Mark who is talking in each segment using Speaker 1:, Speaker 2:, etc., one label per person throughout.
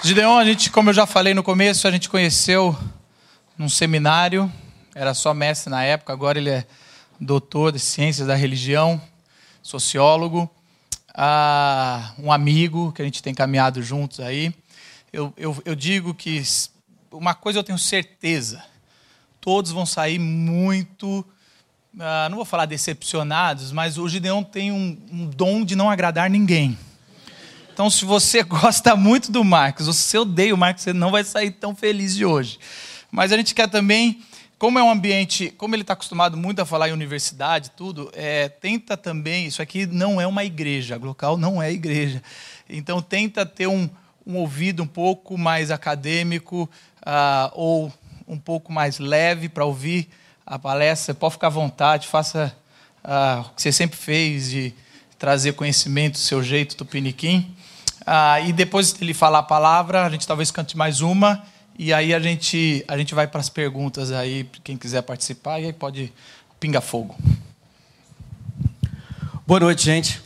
Speaker 1: Gideon, a gente, como eu já falei no começo, a gente conheceu num seminário, era só mestre na época, agora ele é doutor de ciências da religião, sociólogo, ah, um amigo que a gente tem caminhado juntos aí. Eu, eu, eu digo que uma coisa eu tenho certeza, todos vão sair muito, ah, não vou falar decepcionados, mas o Gideon tem um, um dom de não agradar ninguém. Então, se você gosta muito do Marcos, ou se você odeia o Marcos, você não vai sair tão feliz de hoje. Mas a gente quer também, como é um ambiente, como ele está acostumado muito a falar em universidade, tudo, é, tenta também, isso aqui não é uma igreja, a local não é igreja. Então, tenta ter um, um ouvido um pouco mais acadêmico uh, ou um pouco mais leve para ouvir a palestra. Pode ficar à vontade, faça uh, o que você sempre fez de trazer conhecimento do seu jeito tupiniquim. Ah, e depois ele falar a palavra, a gente talvez cante mais uma. E aí a gente, a gente vai para as perguntas aí, quem quiser participar, e aí pode pinga fogo.
Speaker 2: Boa noite, gente.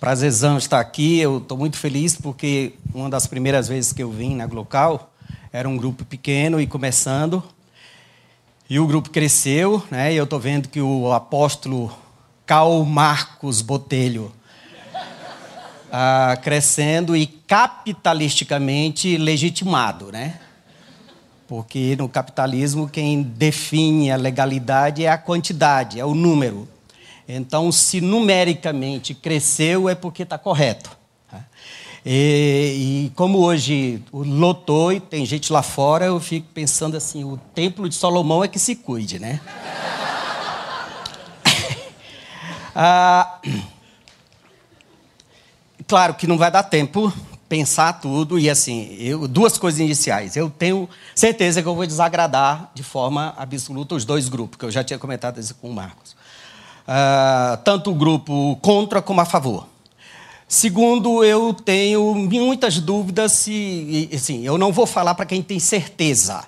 Speaker 2: Prazerzão estar aqui. Eu estou muito feliz porque uma das primeiras vezes que eu vim na Glocal era um grupo pequeno e começando. E o grupo cresceu, né? E eu estou vendo que o apóstolo Cal Marcos Botelho ah, crescendo e capitalisticamente legitimado, né? Porque no capitalismo quem define a legalidade é a quantidade, é o número. Então, se numericamente cresceu, é porque está correto. Tá? E, e, como hoje lotou e tem gente lá fora, eu fico pensando assim: o templo de Salomão é que se cuide, né? ah, Claro que não vai dar tempo pensar tudo e assim, eu, duas coisas iniciais. Eu tenho certeza que eu vou desagradar de forma absoluta os dois grupos, que eu já tinha comentado isso com o Marcos. Uh, tanto o grupo contra como a favor. Segundo, eu tenho muitas dúvidas se. Assim, eu não vou falar para quem tem certeza.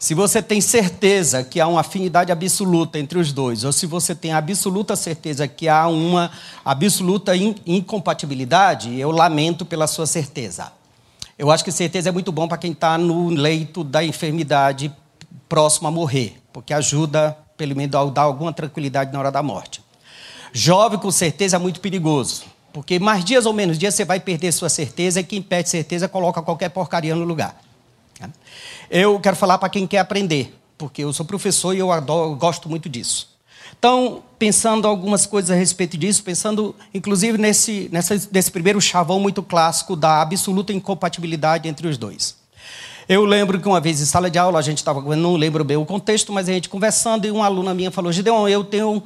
Speaker 2: Se você tem certeza que há uma afinidade absoluta entre os dois, ou se você tem absoluta certeza que há uma absoluta incompatibilidade, eu lamento pela sua certeza. Eu acho que certeza é muito bom para quem está no leito da enfermidade próximo a morrer, porque ajuda, pelo menos, a dar alguma tranquilidade na hora da morte. Jovem com certeza é muito perigoso, porque mais dias ou menos dias você vai perder sua certeza e quem perde certeza coloca qualquer porcaria no lugar. Eu quero falar para quem quer aprender, porque eu sou professor e eu, adoro, eu gosto muito disso. Então, pensando algumas coisas a respeito disso, pensando inclusive nesse, nessa, nesse primeiro chavão muito clássico da absoluta incompatibilidade entre os dois. Eu lembro que uma vez em sala de aula, a gente estava, não lembro bem o contexto, mas a gente conversando e uma aluna minha falou: Gideon, eu tenho.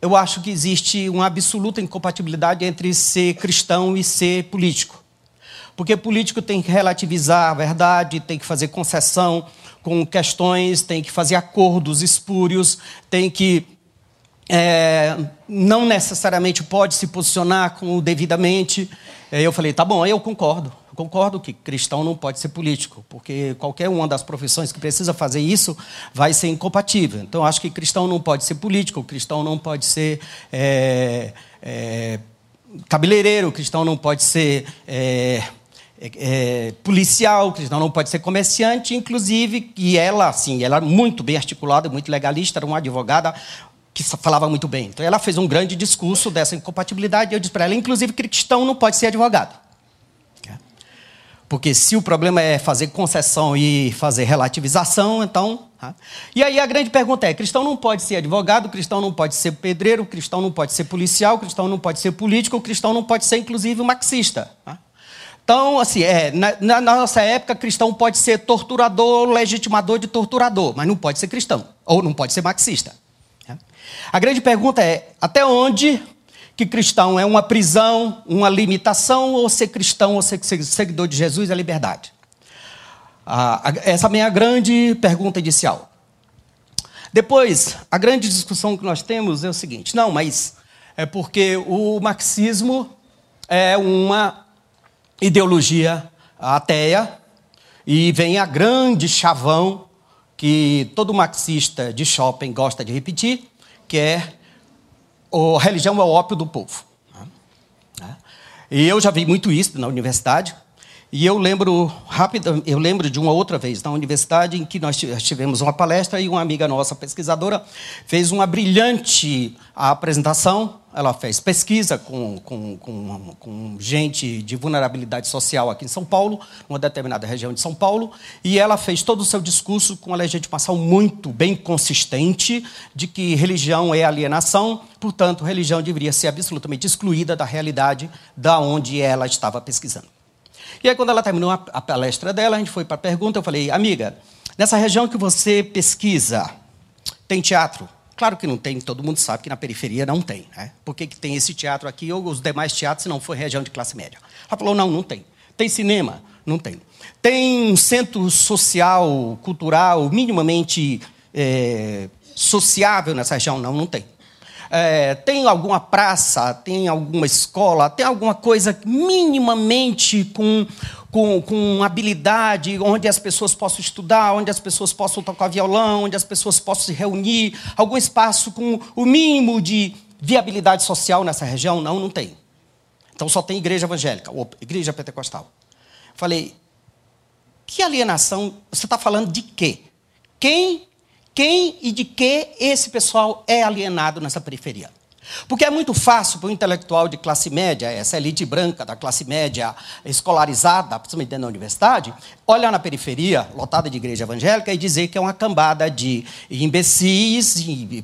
Speaker 2: Eu acho que existe uma absoluta incompatibilidade entre ser cristão e ser político. Porque político tem que relativizar a verdade, tem que fazer concessão com questões, tem que fazer acordos espúrios, tem que. É, não necessariamente pode se posicionar com devidamente. Eu falei, tá bom, eu concordo. Eu concordo que cristão não pode ser político, porque qualquer uma das profissões que precisa fazer isso vai ser incompatível. Então, acho que cristão não pode ser político, cristão não pode ser é, é, cabeleireiro, cristão não pode ser é, é, é, policial, cristão não pode ser comerciante, inclusive, e ela, assim, ela muito bem articulada, muito legalista, era uma advogada que falava muito bem. Então, ela fez um grande discurso dessa incompatibilidade, e eu disse para ela, inclusive, que cristão não pode ser advogado. Porque se o problema é fazer concessão e fazer relativização, então. Tá? E aí a grande pergunta é: cristão não pode ser advogado, cristão não pode ser pedreiro, cristão não pode ser policial, cristão não pode ser político, cristão não pode ser, inclusive, marxista. Então, assim, é, na, na, nossa época, cristão pode ser torturador, legitimador de torturador, mas não pode ser cristão, ou não pode ser marxista. A grande pergunta é, até onde que cristão é uma prisão, uma limitação, ou ser cristão ou ser seguidor de Jesus é liberdade? Ah, essa é a minha grande pergunta inicial. Depois, a grande discussão que nós temos é o seguinte: não, mas é porque o marxismo é uma ideologia ateia e vem a grande chavão que todo marxista de shopping gosta de repetir, que é a religião é o ópio do povo. E eu já vi muito isso na universidade. E eu lembro rápido, eu lembro de uma outra vez na universidade em que nós tivemos uma palestra e uma amiga nossa pesquisadora fez uma brilhante apresentação. Ela fez pesquisa com, com, com, com gente de vulnerabilidade social aqui em São Paulo, numa determinada região de São Paulo, e ela fez todo o seu discurso com uma legitimação muito bem consistente de que religião é alienação, portanto, religião deveria ser absolutamente excluída da realidade da onde ela estava pesquisando. E aí, quando ela terminou a, a palestra dela, a gente foi para a pergunta. Eu falei, amiga, nessa região que você pesquisa, tem teatro? Claro que não tem, todo mundo sabe que na periferia não tem. Né? Por que, que tem esse teatro aqui ou os demais teatros se não for região de classe média? Ela falou, não, não tem. Tem cinema? Não tem. Tem um centro social, cultural, minimamente é, sociável nessa região? Não, não tem é, tem alguma praça, tem alguma escola, tem alguma coisa minimamente com, com, com habilidade, onde as pessoas possam estudar, onde as pessoas possam tocar violão, onde as pessoas possam se reunir, algum espaço com o mínimo de viabilidade social nessa região? Não, não tem. Então só tem igreja evangélica, ou igreja pentecostal. Falei, que alienação? Você está falando de quê? Quem quem e de que esse pessoal é alienado nessa periferia. Porque é muito fácil para o intelectual de classe média, essa elite branca da classe média escolarizada, principalmente dentro da universidade, olhar na periferia, lotada de igreja evangélica, e dizer que é uma cambada de imbecis,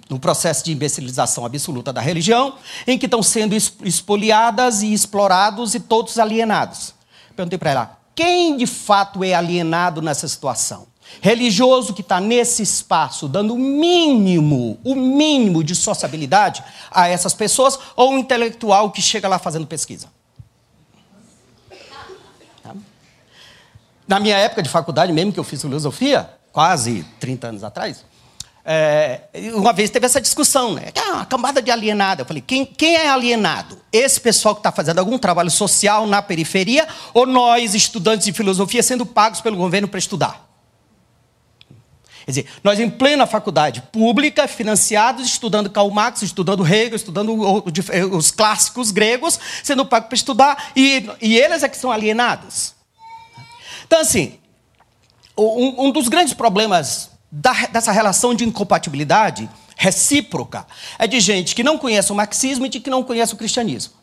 Speaker 2: no processo de imbecilização absoluta da religião, em que estão sendo expoliadas e explorados e todos alienados. Perguntei para ela, quem de fato é alienado nessa situação? Religioso que está nesse espaço, dando o mínimo, o mínimo de sociabilidade a essas pessoas, ou um intelectual que chega lá fazendo pesquisa? Tá? Na minha época de faculdade, mesmo que eu fiz filosofia, quase 30 anos atrás, é, uma vez teve essa discussão, né? Ah, uma cambada de alienado. Eu falei, quem, quem é alienado? Esse pessoal que está fazendo algum trabalho social na periferia ou nós, estudantes de filosofia, sendo pagos pelo governo para estudar? Quer dizer, nós em plena faculdade pública, financiados, estudando Karl Marx, estudando Hegel, estudando os clássicos gregos, sendo pagos para estudar, e, e eles é que são alienados. Então, assim, um, um dos grandes problemas da, dessa relação de incompatibilidade recíproca é de gente que não conhece o marxismo e de que não conhece o cristianismo.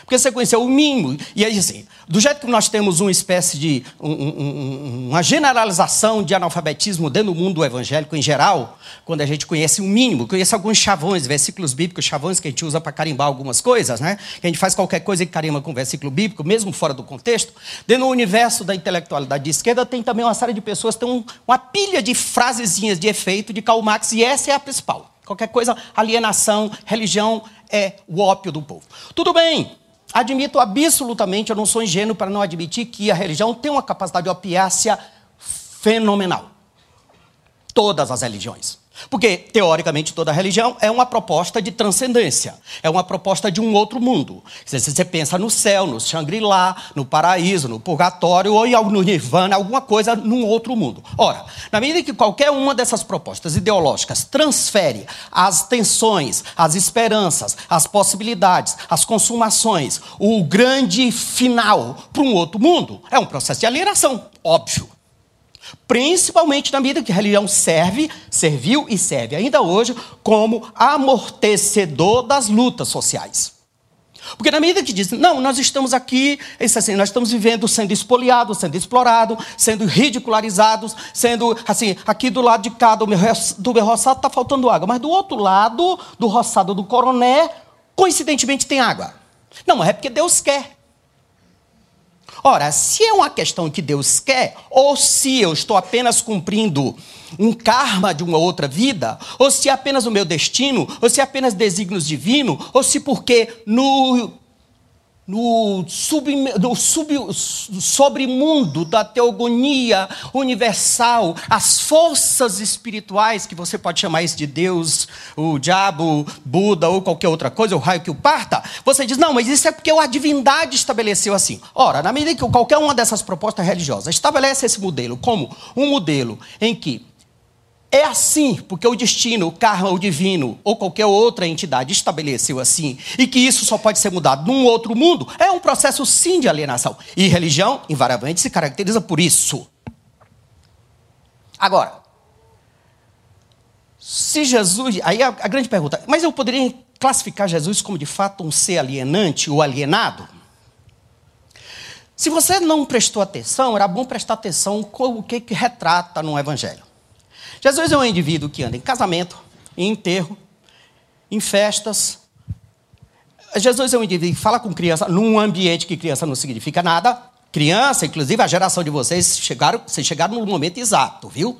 Speaker 2: Porque você conheceu o mínimo. E aí, assim, do jeito que nós temos uma espécie de. Um, um, uma generalização de analfabetismo dentro do mundo evangélico em geral, quando a gente conhece o mínimo, conhece alguns chavões, versículos bíblicos, chavões que a gente usa para carimbar algumas coisas, né? Que a gente faz qualquer coisa e carimba com versículo bíblico, mesmo fora do contexto. Dentro do universo da intelectualidade de esquerda, tem também uma série de pessoas que têm uma pilha de frasezinhas de efeito de Karl Marx, e essa é a principal. Qualquer coisa, alienação, religião é o ópio do povo. Tudo bem, Admito absolutamente, eu não sou ingênuo para não admitir que a religião tem uma capacidade de opiácia fenomenal. Todas as religiões. Porque, teoricamente, toda religião é uma proposta de transcendência, é uma proposta de um outro mundo. Se você pensa no céu, no Shangri-La, no paraíso, no purgatório ou no nirvana, alguma coisa num outro mundo. Ora, na medida que qualquer uma dessas propostas ideológicas transfere as tensões, as esperanças, as possibilidades, as consumações, o grande final para um outro mundo, é um processo de alienação, óbvio. Principalmente na medida que a religião serve, serviu e serve ainda hoje como amortecedor das lutas sociais. Porque na medida que dizem, não, nós estamos aqui, assim, nós estamos vivendo sendo espoliados, sendo explorados, sendo ridicularizados, sendo assim, aqui do lado de cá do meu, do meu roçado está faltando água, mas do outro lado, do roçado do coroné, coincidentemente tem água. Não, é porque Deus quer. Ora, se é uma questão que Deus quer, ou se eu estou apenas cumprindo um karma de uma outra vida, ou se é apenas o meu destino, ou se é apenas desígnios divinos, ou se porque no no, sub, no sub, sobremundo da teogonia universal, as forças espirituais, que você pode chamar isso de Deus, o diabo, Buda ou qualquer outra coisa, o raio que o parta, você diz, não, mas isso é porque a divindade estabeleceu assim. Ora, na medida que qualquer uma dessas propostas religiosas estabelece esse modelo como um modelo em que é assim, porque o destino, o karma, o divino ou qualquer outra entidade estabeleceu assim, e que isso só pode ser mudado num outro mundo, é um processo sim de alienação. E religião, invariavelmente, se caracteriza por isso. Agora, se Jesus. Aí a, a grande pergunta, mas eu poderia classificar Jesus como de fato um ser alienante ou alienado? Se você não prestou atenção, era bom prestar atenção com o que, que retrata no Evangelho. Jesus é um indivíduo que anda em casamento, em enterro, em festas. Jesus é um indivíduo que fala com criança num ambiente que criança não significa nada. Criança, inclusive a geração de vocês, chegaram, vocês chegaram no momento exato, viu?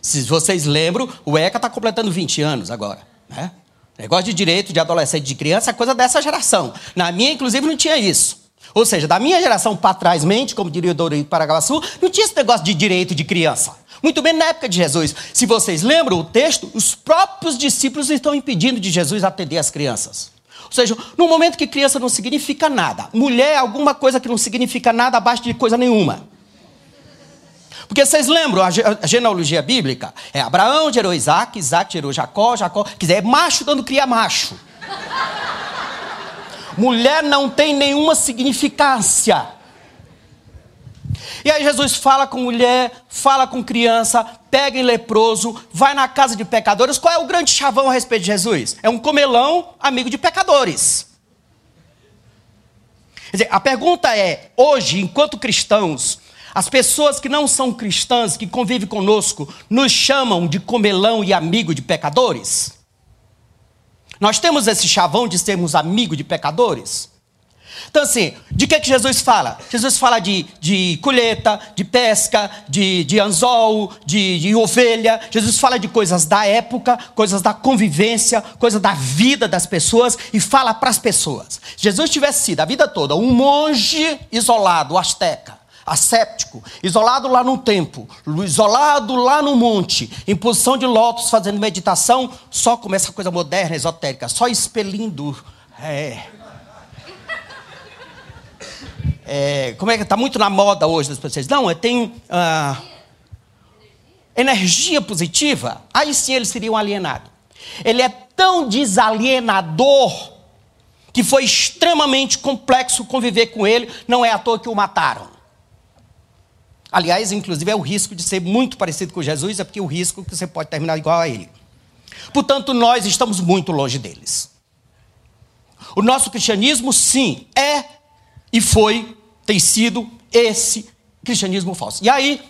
Speaker 2: Se vocês lembram, o ECA está completando 20 anos agora. Né? Negócio de direito de adolescente de criança é coisa dessa geração. Na minha, inclusive, não tinha isso. Ou seja, da minha geração para trás, mente, como diria o Douro Paraguaçu, não tinha esse negócio de direito de criança. Muito bem na época de Jesus. Se vocês lembram o texto, os próprios discípulos estão impedindo de Jesus atender as crianças. Ou seja, no momento que criança não significa nada, mulher é alguma coisa que não significa nada abaixo de coisa nenhuma. Porque vocês lembram, a genealogia bíblica é Abraão gerou Isaac, Isaac gerou Jacó, Jacó, quer dizer, é macho dando cria macho. Mulher não tem nenhuma significância. E aí Jesus fala com mulher, fala com criança, pega em leproso, vai na casa de pecadores. Qual é o grande chavão a respeito de Jesus? É um comelão amigo de pecadores. Quer dizer, a pergunta é: hoje, enquanto cristãos, as pessoas que não são cristãs, que convivem conosco, nos chamam de comelão e amigo de pecadores? Nós temos esse chavão de sermos amigo de pecadores? Então, assim, de que, que Jesus fala? Jesus fala de, de colheita, de pesca, de, de anzol, de, de ovelha. Jesus fala de coisas da época, coisas da convivência, coisas da vida das pessoas e fala para as pessoas. Jesus tivesse sido a vida toda um monge isolado, asteca, asséptico, isolado lá no templo, isolado lá no monte, em posição de lótus, fazendo meditação, só como essa coisa moderna, esotérica, só expelindo. É, é, como é que está muito na moda hoje das pessoas? Não, eu tenho ah, energia positiva. Aí sim ele seria um alienado. Ele é tão desalienador que foi extremamente complexo conviver com ele. Não é à toa que o mataram. Aliás, inclusive é o risco de ser muito parecido com Jesus, é porque o risco que você pode terminar igual a ele. Portanto, nós estamos muito longe deles. O nosso cristianismo, sim, é e foi, tem sido esse cristianismo falso. E aí,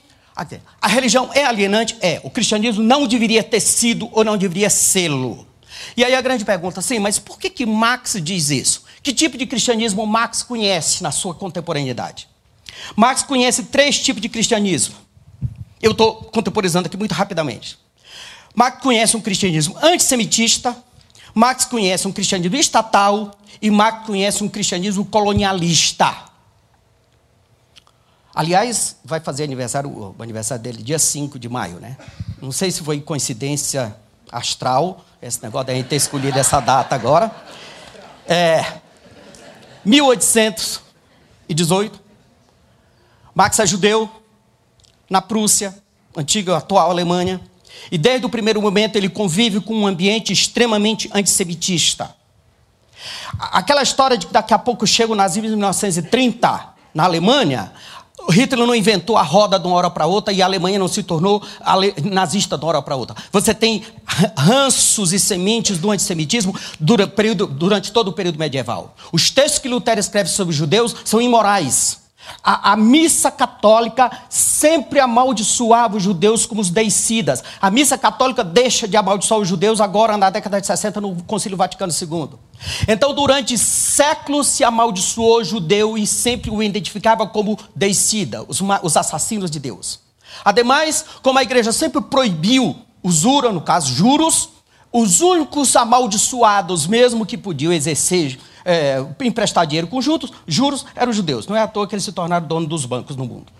Speaker 2: a religião é alienante? É. O cristianismo não deveria ter sido ou não deveria sê-lo. E aí a grande pergunta, sim, mas por que, que Marx diz isso? Que tipo de cristianismo Marx conhece na sua contemporaneidade? Marx conhece três tipos de cristianismo. Eu estou contemporizando aqui muito rapidamente. Marx conhece um cristianismo antissemitista, Marx conhece um cristianismo estatal e Marx conhece um cristianismo colonialista. Aliás, vai fazer aniversário, o aniversário dele dia 5 de maio, né? Não sei se foi coincidência astral, esse negócio da gente ter escolhido essa data agora. É, 1818, Marx é judeu, na Prússia, antiga, atual Alemanha. E desde o primeiro momento ele convive com um ambiente extremamente antissemitista. Aquela história de que daqui a pouco chega o nazismo em 1930 na Alemanha, Hitler não inventou a roda de uma hora para outra e a Alemanha não se tornou nazista de uma hora para outra. Você tem ranços e sementes do antissemitismo durante todo o período medieval. Os textos que Lutero escreve sobre judeus são imorais. A, a, missa católica sempre amaldiçoava os judeus como os deicidas. A missa católica deixa de amaldiçoar os judeus agora na década de 60 no Concílio Vaticano II. Então, durante séculos se amaldiçoou o judeu e sempre o identificava como deicida, os, os assassinos de Deus. Ademais, como a igreja sempre proibiu usura, no caso juros, os únicos amaldiçoados mesmo que podiam exercer é, emprestar dinheiro com juros, juros eram judeus. Não é à toa que eles se tornaram donos dos bancos no mundo.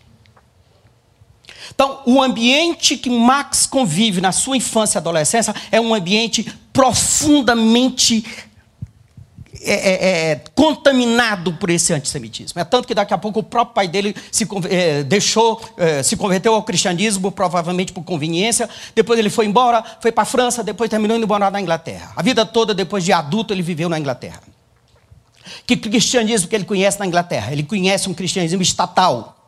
Speaker 2: Então, o ambiente que Max convive na sua infância e adolescência é um ambiente profundamente é, é, é, contaminado por esse antissemitismo. É tanto que daqui a pouco o próprio pai dele se é, deixou, é, se converteu ao cristianismo, provavelmente por conveniência. Depois ele foi embora, foi para a França, depois terminou indo morar na Inglaterra. A vida toda, depois de adulto, ele viveu na Inglaterra. Que cristianismo que ele conhece na Inglaterra? Ele conhece um cristianismo estatal.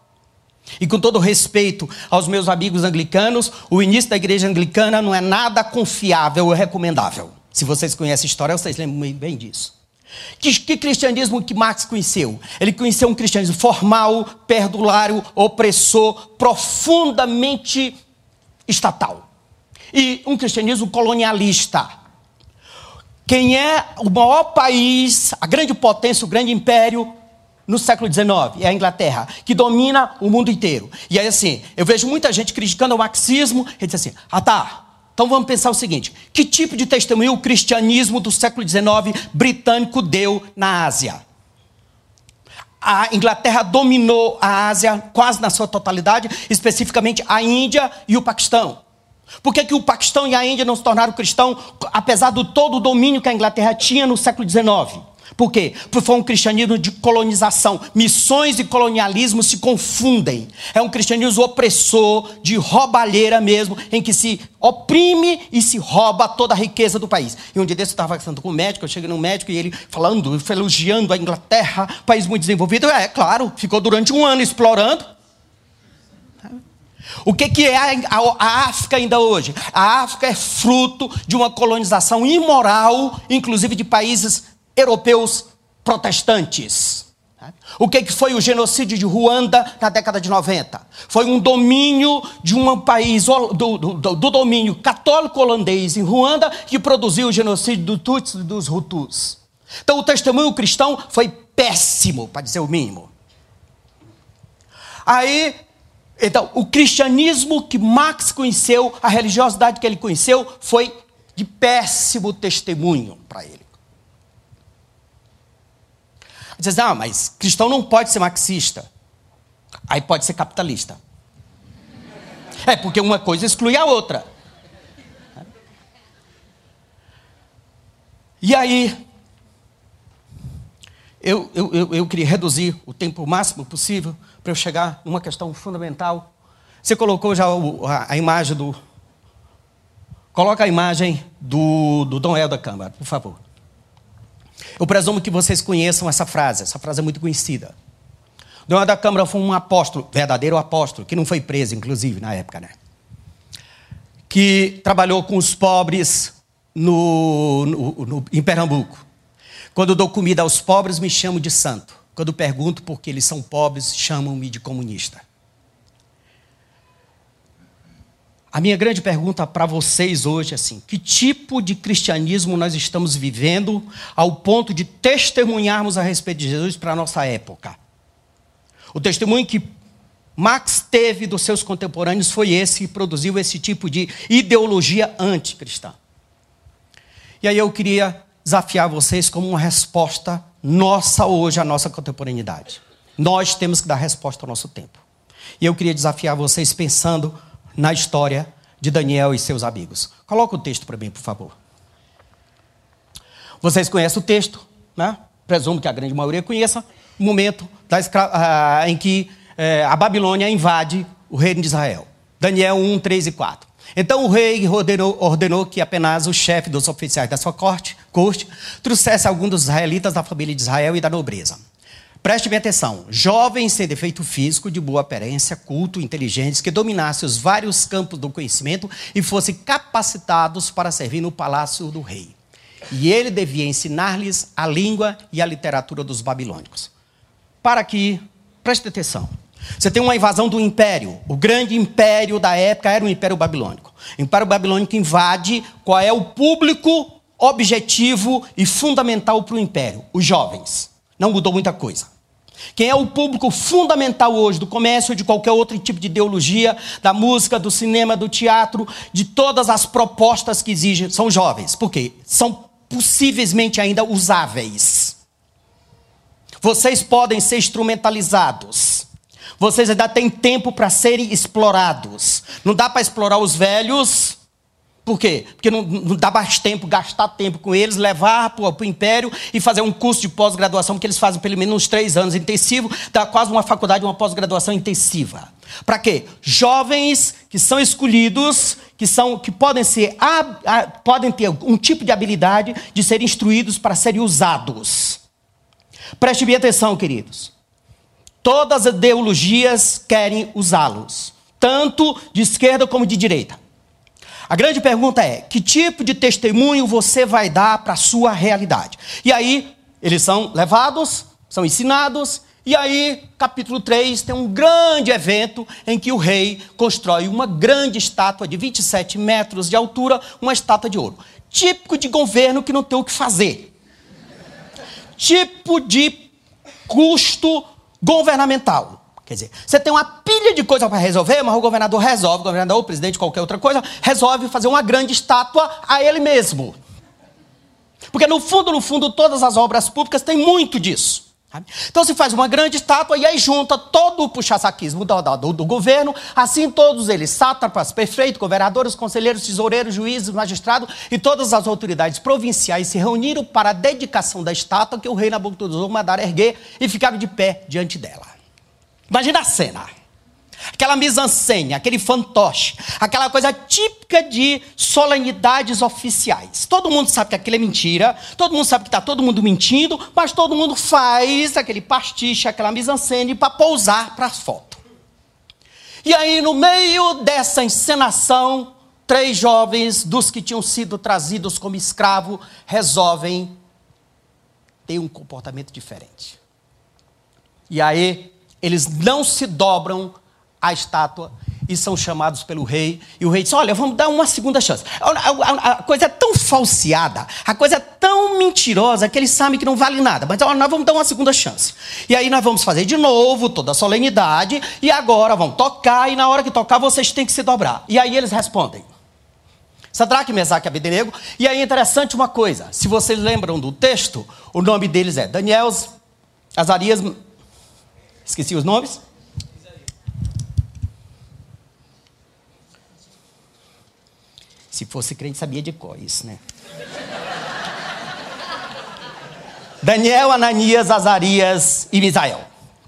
Speaker 2: E com todo respeito aos meus amigos anglicanos, o início da igreja anglicana não é nada confiável ou recomendável. Se vocês conhecem a história, vocês lembram bem disso. Que, que, cristianismo que Marx conheceu? Ele conheceu um cristianismo formal, perdulário, opressor, profundamente estatal. E um cristianismo colonialista. Quem é o maior país, a grande potência, o grande império no século XIX? É a Inglaterra, que domina o mundo inteiro. E aí, assim, eu vejo muita gente criticando o marxismo e diz assim: ah, tá. Então vamos pensar o seguinte: que tipo de testemunho o cristianismo do século XIX britânico deu na Ásia? A Inglaterra dominou a Ásia quase na sua totalidade, especificamente a Índia e o Paquistão. Por que, que o Paquistão e a Índia não se tornaram cristãos, apesar do todo o domínio que a Inglaterra tinha no século XIX? Por quê? Porque foi um cristianismo de colonização. Missões e colonialismo se confundem. É um cristianismo opressor, de roubalheira mesmo, em que se oprime e se rouba toda a riqueza do país. E um dia desse eu estava conversando com um médico, eu cheguei num médico e ele falando, elogiando a Inglaterra, país muito desenvolvido. É, claro, ficou durante um ano explorando. O que, que é a, África ainda hoje? A África é fruto de uma colonização imoral, inclusive de países europeus protestantes. O que, que foi o genocídio de Ruanda na década de 90? Foi um domínio de um país, do, do, do, do domínio católico holandês em Ruanda, que produziu o genocídio do Tutsi e dos Hutus. Então o testemunho cristão foi péssimo, para dizer o mínimo. Aí então, o cristianismo que Marx conheceu, a religiosidade que ele conheceu, foi de péssimo testemunho para ele. Diz, ah, mas cristão não pode ser marxista. Aí pode ser capitalista. É, porque uma coisa exclui a outra. E aí, eu, eu, eu, eu queria reduzir o tempo o máximo possível para eu chegar numa questão fundamental. Você colocou já a, a imagem do. Coloca a imagem do, do Dom El da Câmara, por favor. Eu presumo que vocês conheçam essa frase, essa frase é muito conhecida. Dom El da Câmara foi um apóstolo, verdadeiro apóstolo, que não foi preso, inclusive, na época, né? Que trabalhou com os pobres no, no, no, em Pernambuco. Quando dou comida aos pobres, me chamo de santo. Quando pergunto por que eles são pobres, chamam-me de comunista. A minha grande pergunta para vocês hoje é assim: que tipo de cristianismo nós estamos vivendo ao ponto de testemunharmos a respeito de Jesus para a nossa época? O testemunho que Marx teve dos seus contemporâneos foi esse que produziu esse tipo de ideologia anticristã. E aí eu queria desafiar vocês como uma resposta nossa hoje, a nossa contemporaneidade. Nós temos que dar resposta ao nosso tempo. E eu queria desafiar vocês pensando na história de Daniel e seus amigos. Coloca o texto para mim, por favor. Vocês conhecem o texto, né? Presumo que a grande maioria conheça. O momento ah, em que eh, a Babilônia invade o reino de Israel. Daniel 1, 3 e 4. Então o rei ordenou, ordenou que apenas o chefe dos oficiais da sua corte, corte trouxesse algum dos israelitas da família de Israel e da nobreza. Preste-me atenção: jovens sem defeito físico, de boa aparência, culto, inteligentes, que dominassem os vários campos do conhecimento e fossem capacitados para servir no palácio do rei. E ele devia ensinar-lhes a língua e a literatura dos babilônicos. Para que Preste atenção. Você tem uma invasão do império. O grande império da época era o Império Babilônico. O Império Babilônico invade qual é o público objetivo e fundamental para o império? Os jovens. Não mudou muita coisa. Quem é o público fundamental hoje do comércio de qualquer outro tipo de ideologia, da música, do cinema, do teatro, de todas as propostas que exigem, são jovens. Por quê? São possivelmente ainda usáveis. Vocês podem ser instrumentalizados. Vocês ainda têm tempo para serem explorados. Não dá para explorar os velhos. Por quê? Porque não, não, dá mais tempo, gastar tempo com eles, levar para o império e fazer um curso de pós-graduação, porque eles fazem pelo menos uns três anos intensivo, dá quase uma faculdade, uma pós-graduação intensiva. Para quê? Jovens que são escolhidos, que, são, que podem, ser, podem ter um tipo de habilidade de serem instruídos para serem usados. Preste bem atenção, queridos. Todas as ideologias querem usá-los, tanto de esquerda como de direita. A grande pergunta é: que tipo de testemunho você vai dar para a sua realidade? E aí, eles são levados, são ensinados, e aí, capítulo 3, tem um grande evento em que o rei constrói uma grande estátua de 27 metros de altura, uma estátua de ouro. Típico de governo que não tem o que fazer. Tipo de custo governamental. Quer dizer, você tem uma pilha de coisa para resolver, mas o governador resolve, o governador o presidente, qualquer outra coisa, resolve fazer uma grande estátua a ele mesmo. Porque no fundo, no fundo, todas as obras públicas têm muito disso. Então se faz uma grande estátua e aí junta todo o puxa-saquismo do, do, do, governo, assim todos eles, sátrapas, prefeitos, governadores, conselheiros, tesoureiros, juízes, magistrados e todas as autoridades provinciais se reuniram para a dedicação da estátua que o rei Nabucodonosor mandara erguer e ficaram de pé diante dela. Imagina a cena. Aquela mise-en-scène, aquele fantoche, aquela coisa típica de solenidades oficiais. Todo mundo sabe que aquilo é mentira, todo mundo sabe que está todo mundo mentindo, mas todo mundo faz aquele pastiche, aquela mise-en-scène para pousar para a foto. E aí, no meio dessa encenação, três jovens dos que tinham sido trazidos como escravo resolvem ter um comportamento diferente. E aí, eles não se dobram a estátua e são chamados pelo rei. E o rei diz: Olha, vamos dar uma segunda chance. A, a, a, coisa é tão falseada, a coisa é tão mentirosa que eles sabem que não vale nada. Mas olha, nós vamos dar uma segunda chance. E aí nós vamos fazer de novo toda a solenidade. E agora vamos tocar. E na hora que tocar, vocês têm que se dobrar. E aí eles respondem. Sadraque, Mesaque e Abednego. E aí é interessante uma coisa. Se vocês lembram do texto, o nome deles é Daniel, Azarias. Esqueci os nomes? Se fosse crente, sabia de cor isso, né? Daniel, Ananias, Azarias e Misael.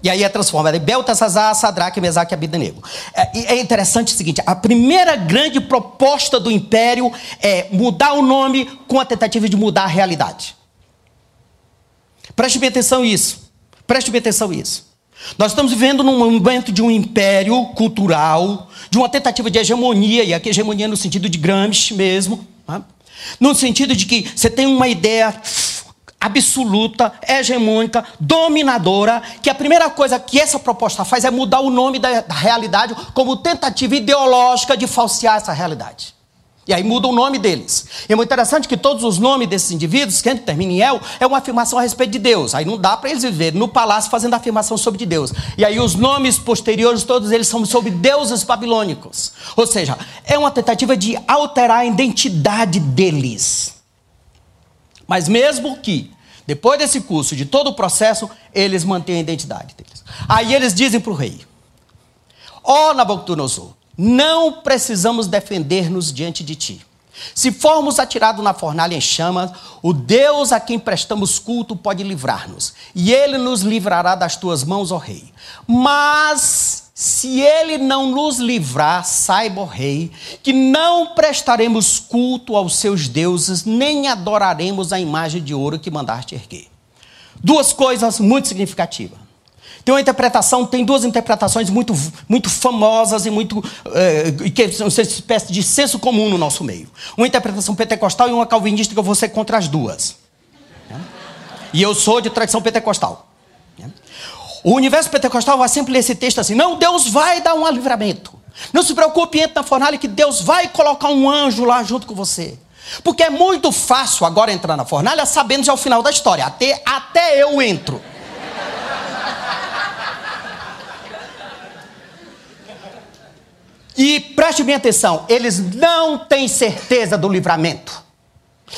Speaker 2: E aí é transformado em Beltasazar, Sadraque, Mesaque e Abidanego. É, é interessante o seguinte, a primeira grande proposta do império é mudar o nome com a tentativa de mudar a realidade. Preste bem atenção nisso. Preste bem atenção nisso. Nós estamos vivendo num momento de um império cultural, de uma tentativa de hegemonia, e aqui hegemonia no sentido de Gramsci mesmo, tá? no sentido de que você tem uma ideia absoluta, hegemônica, dominadora, que a primeira coisa que essa proposta faz é mudar o nome da, da realidade como tentativa ideológica de falsear essa realidade. E aí muda o nome deles. E é muito interessante que todos os nomes desses indivíduos, que termina em El, é uma afirmação a respeito de Deus. Aí não dá para eles viverem no palácio fazendo afirmação sobre Deus. E aí os nomes posteriores, todos eles são sobre deuses babilônicos. Ou seja, é uma tentativa de alterar a identidade deles. Mas mesmo que, depois desse curso, de todo o processo, eles mantêm a identidade deles. Aí eles dizem para o rei: Ó oh, Nabucodonosor, não precisamos defender-nos diante de ti. Se formos atirados na fornalha em chamas, o Deus a quem prestamos culto pode livrar-nos, e ele nos livrará das tuas mãos, ó Rei. Mas se ele não nos livrar, saiba, ó Rei, que não prestaremos culto aos seus deuses, nem adoraremos a imagem de ouro que mandaste erguer. Duas coisas muito significativas. Tem uma interpretação, tem duas interpretações muito, muito famosas e muito. É, que são uma espécie de senso comum no nosso meio. Uma interpretação pentecostal e uma calvinista que eu vou ser contra as duas. E eu sou de tradição pentecostal. O universo pentecostal vai sempre ler esse texto assim: não, Deus vai dar um livramento. Não se preocupe, entre na fornalha que Deus vai colocar um anjo lá junto com você. Porque é muito fácil agora entrar na fornalha sabendo já o final da história. Até, até eu entro. E preste bem atenção, eles não têm certeza do livramento.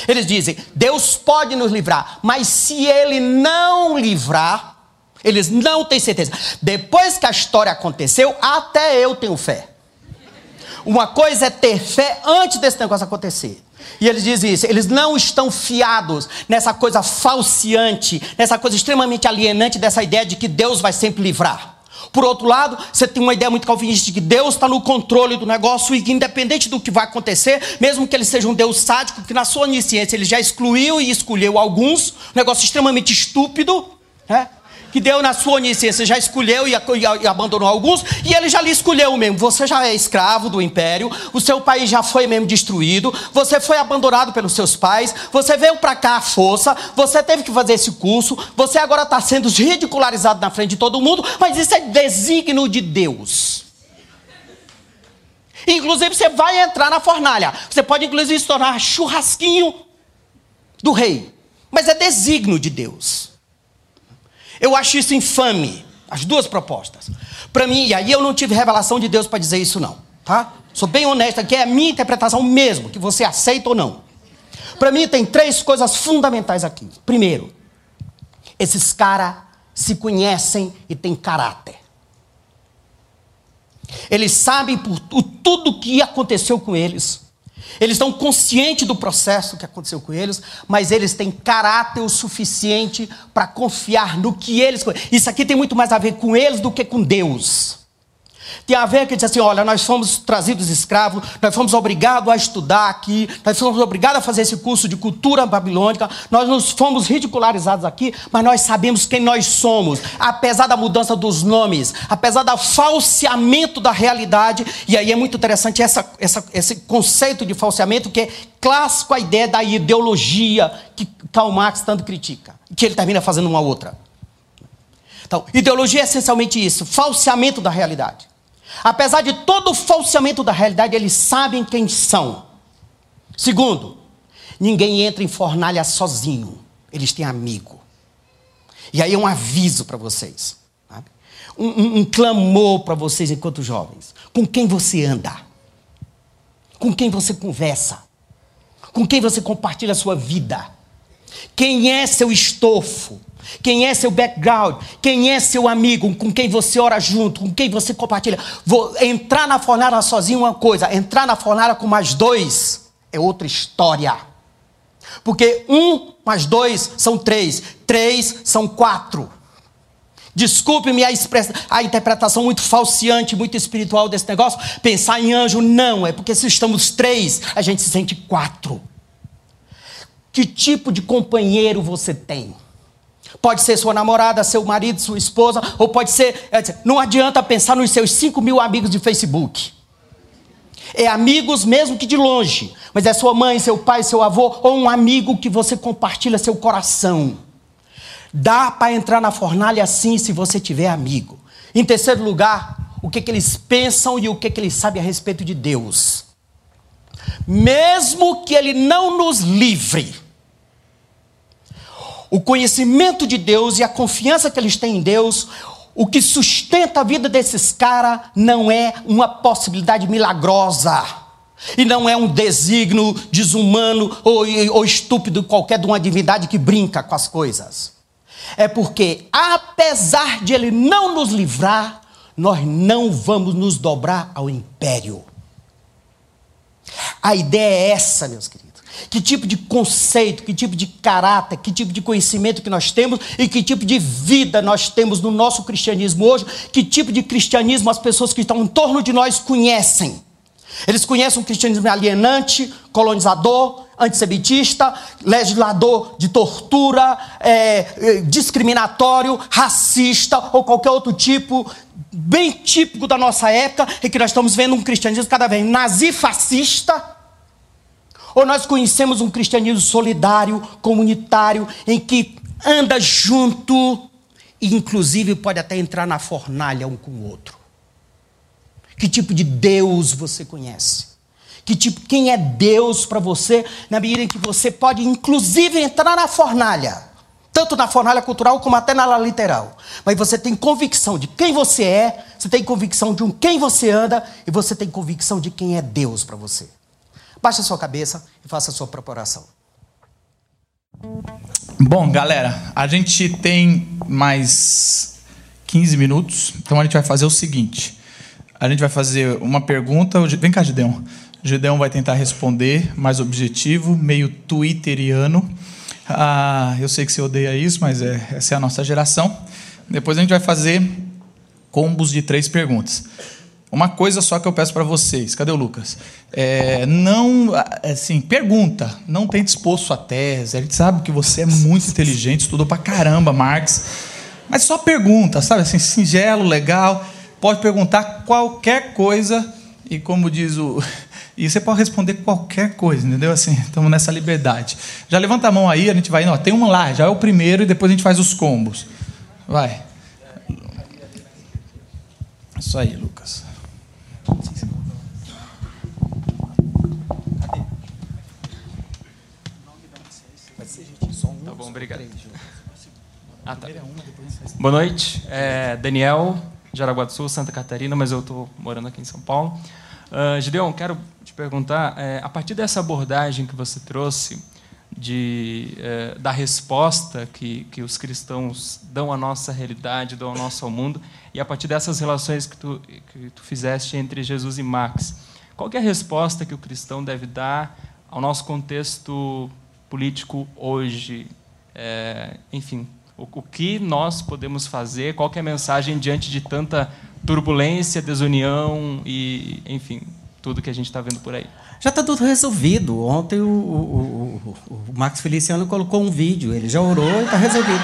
Speaker 2: Eles dizem: Deus pode nos livrar, mas se Ele não livrar, eles não têm certeza. Depois que a história aconteceu, até eu tenho fé. Uma coisa é ter fé antes desse negócio acontecer. E eles dizem isso, eles não estão fiados nessa coisa falseante, nessa coisa extremamente alienante dessa ideia de que Deus vai sempre livrar. Por outro lado, você tem uma ideia muito calvinista de que Deus está no controle do negócio e que, independente do que vai acontecer, mesmo que ele seja um Deus sádico, que na sua onisciência ele já excluiu e escolheu alguns, um negócio extremamente estúpido, né? Que Deus, na sua onisciência, já escolheu e, e, e, abandonou alguns, e ele já lhe escolheu mesmo. Você já é escravo do império, o seu país já foi mesmo destruído, você foi abandonado pelos seus pais, você veio para cá à força, você teve que fazer esse curso, você agora está sendo ridicularizado na frente de todo mundo, mas isso é desígnio de Deus. Inclusive, você vai entrar na fornalha. Você pode, inclusive, se tornar churrasquinho do rei. Mas é desígnio de Deus. Eu acho isso infame, as duas propostas. Para mim, e aí eu não tive revelação de Deus para dizer isso não, tá? Sou bem honesto aqui, é a minha interpretação mesmo, que você aceita ou não. Para mim tem três coisas fundamentais aqui. Primeiro, esses caras se conhecem e têm caráter. Eles sabem por tudo que aconteceu com eles. Eles estão conscientes do processo que aconteceu com eles, mas eles têm caráter o suficiente para confiar no que eles. Isso aqui tem muito mais a ver com eles do que com Deus. Tem a ver que diz assim: olha, nós fomos trazidos escravos, nós fomos obrigados a estudar aqui, nós fomos obrigados a fazer esse curso de cultura babilônica, nós nos fomos ridicularizados aqui, mas nós sabemos quem nós somos, apesar da mudança dos nomes, apesar do falseamento da realidade. E aí é muito interessante essa, essa, esse conceito de falseamento, que é clássico a ideia da ideologia que Karl Marx tanto critica, que ele termina fazendo uma outra. Então, ideologia é essencialmente isso, falseamento da realidade. Apesar de todo o falseamento da realidade, eles sabem quem são. Segundo, ninguém entra em fornalha sozinho. Eles têm amigo. E aí é um aviso para vocês. Um, um, um clamor para vocês enquanto jovens. Com quem você anda? Com quem você conversa? Com quem você compartilha a sua vida? Quem é seu estofo? Quem é seu background? Quem é seu amigo? Com quem você ora junto? Com quem você compartilha? Vou entrar na fornalha sozinho é uma coisa, entrar na fornalha com mais dois é outra história. Porque um mais dois são três, três são quatro. Desculpe-me a, a interpretação muito falseante, muito espiritual desse negócio. Pensar em anjo, não, é porque se estamos três, a gente se sente quatro. Que tipo de companheiro você tem? Pode ser sua namorada, seu marido, sua esposa, ou pode ser. É, não adianta pensar nos seus 5 mil amigos de Facebook. É amigos mesmo que de longe, mas é sua mãe, seu pai, seu avô, ou um amigo que você compartilha seu coração. Dá para entrar na fornalha assim se você tiver amigo. Em terceiro lugar, o que, que eles pensam e o que, que eles sabem a respeito de Deus. Mesmo que Ele não nos livre, o conhecimento de Deus e a confiança que eles têm em Deus, o que sustenta a vida desses caras não é uma possibilidade milagrosa. E não é um desígnio desumano ou, ou estúpido qualquer de uma divindade que brinca com as coisas. É porque, apesar de ele não nos livrar, nós não vamos nos dobrar ao império. A ideia é essa, meus queridos que tipo de conceito, que tipo de caráter, que tipo de conhecimento que nós temos e que tipo de vida nós temos no nosso cristianismo hoje, que tipo de cristianismo as pessoas que estão em torno de nós conhecem. Eles conhecem um cristianismo alienante, colonizador, antissemitista, legislador de tortura, é, é, discriminatório, racista ou qualquer outro tipo, bem típico da nossa época, e que nós estamos vendo um cristianismo cada vez nazifascista ou nós conhecemos um cristianismo solidário, comunitário, em que anda junto e inclusive pode até entrar na fornalha um com o outro. Que tipo de Deus você conhece? Que tipo, quem é Deus para você, na medida em que você pode inclusive entrar na fornalha, tanto na fornalha cultural como até na literal. Mas você tem convicção de quem você é, você tem convicção de um quem você anda e você tem convicção de quem é Deus para você. Baixe a sua cabeça e faça a sua preparação.
Speaker 1: Bom, galera, a gente tem mais 15 minutos, então a gente vai fazer o seguinte. A gente vai fazer uma pergunta. Vem cá, Gideon. Gideon vai tentar responder mais objetivo, meio twitteriano. Ah, eu sei que você odeia isso, mas é, essa é a nossa geração. Depois a gente vai fazer combos de três perguntas. Uma coisa só que eu peço para vocês, cadê o Lucas? É, não, assim, pergunta, não tente expor sua tese. A gente sabe que você é muito inteligente, estudou para caramba Marx, mas só pergunta, sabe? Assim, singelo, legal. Pode perguntar qualquer coisa e, como diz o. E você pode responder qualquer coisa, entendeu? Assim, estamos nessa liberdade. Já levanta a mão aí, a gente vai. Não, tem um lá, já é o primeiro e depois a gente faz os combos. Vai. Isso aí, Lucas.
Speaker 3: Tá bom, obrigado. Ah, tá. Boa noite, é Daniel, Jaraguá do Sul, Santa Catarina, mas eu estou morando aqui em São Paulo. Uh, Gideon, quero te perguntar, é, a partir dessa abordagem que você trouxe de, é, da resposta que, que os cristãos dão à nossa realidade, dão ao nosso mundo, e a partir dessas relações que tu, que tu fizeste entre Jesus e Max, qual é a resposta que o cristão deve dar ao nosso contexto político hoje? É, enfim, o, o, que nós podemos fazer? Qual é a mensagem diante de tanta turbulência, desunião e, enfim, tudo que a gente está vendo por aí?
Speaker 2: Já está tudo resolvido. Ontem o, o, o, o Max Feliciano colocou um vídeo, ele já orou e está resolvido.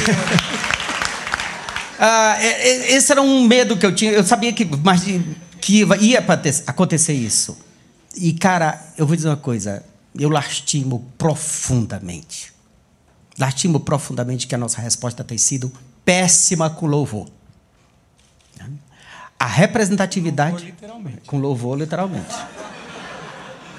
Speaker 2: ah, é, é, esse era um medo que eu tinha. Eu sabia que, mas, que ia acontecer isso. E, cara, eu vou dizer uma coisa. Eu lastimo profundamente. Lastimo profundamente que a nossa resposta tem sido péssima com louvor. A representatividade. Com louvor, literalmente.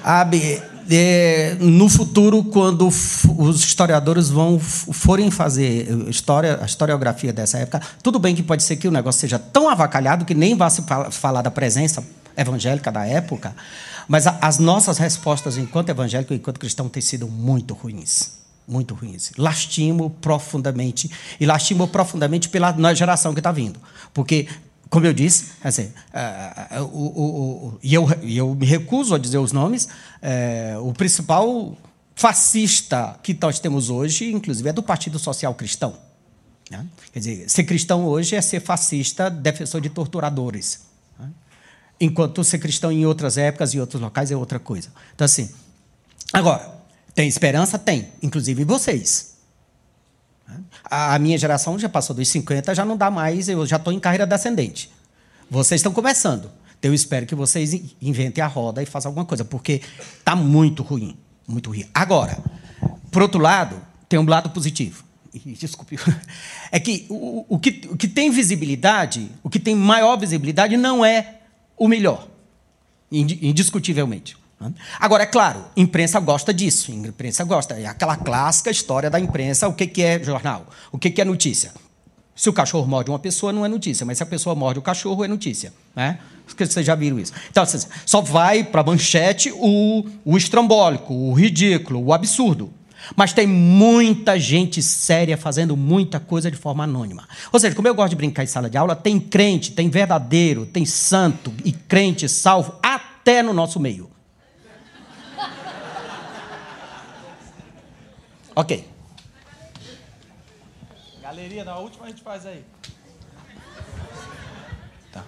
Speaker 2: Abre, é, no futuro, quando os historiadores vão forem fazer história, a historiografia dessa época, tudo bem que pode ser que o negócio seja tão avacalhado que nem vá se falar da presença evangélica da época, mas a, as nossas respostas enquanto evangélico enquanto cristão têm sido muito ruins. Muito ruins. Lastimo profundamente. E lastimo profundamente pela geração que está vindo. Porque como eu disse, assim, uh, o, o, o, e eu, eu me recuso a dizer os nomes, uh, o principal fascista que nós temos hoje, inclusive, é do Partido Social Cristão. Né? Quer dizer, ser cristão hoje é ser fascista, defensor de torturadores. Enquanto ser cristão em outras épocas e outros locais é outra coisa. Então, assim, agora, tem esperança? Tem, inclusive em vocês. A minha geração já passou dos 50, já não dá mais, eu já estou em carreira descendente. Vocês estão começando. Então, eu espero que vocês inventem a roda e façam alguma coisa, porque está muito ruim. Muito ruim. Agora, por outro lado, tem um lado positivo. Desculpe. É que o, o, que o que tem visibilidade, o que tem maior visibilidade, não é o melhor, indiscutivelmente. Agora, é claro, imprensa gosta disso, imprensa gosta. É aquela clássica história da imprensa, o que, que é jornal, o que, que é notícia. Se o cachorro morde uma pessoa, não é notícia, mas se a pessoa morde o cachorro, é notícia. Né? Vocês já viram isso. Então, assim, só vai para a manchete o, o estrambólico, o ridículo, o absurdo. Mas tem muita gente séria fazendo muita coisa de forma anônima. Ou seja, como eu gosto de brincar em sala de aula, tem crente, tem verdadeiro, tem santo e crente salvo até no nosso meio. Ok.
Speaker 1: Galeria, na última a gente faz aí.
Speaker 4: Tá.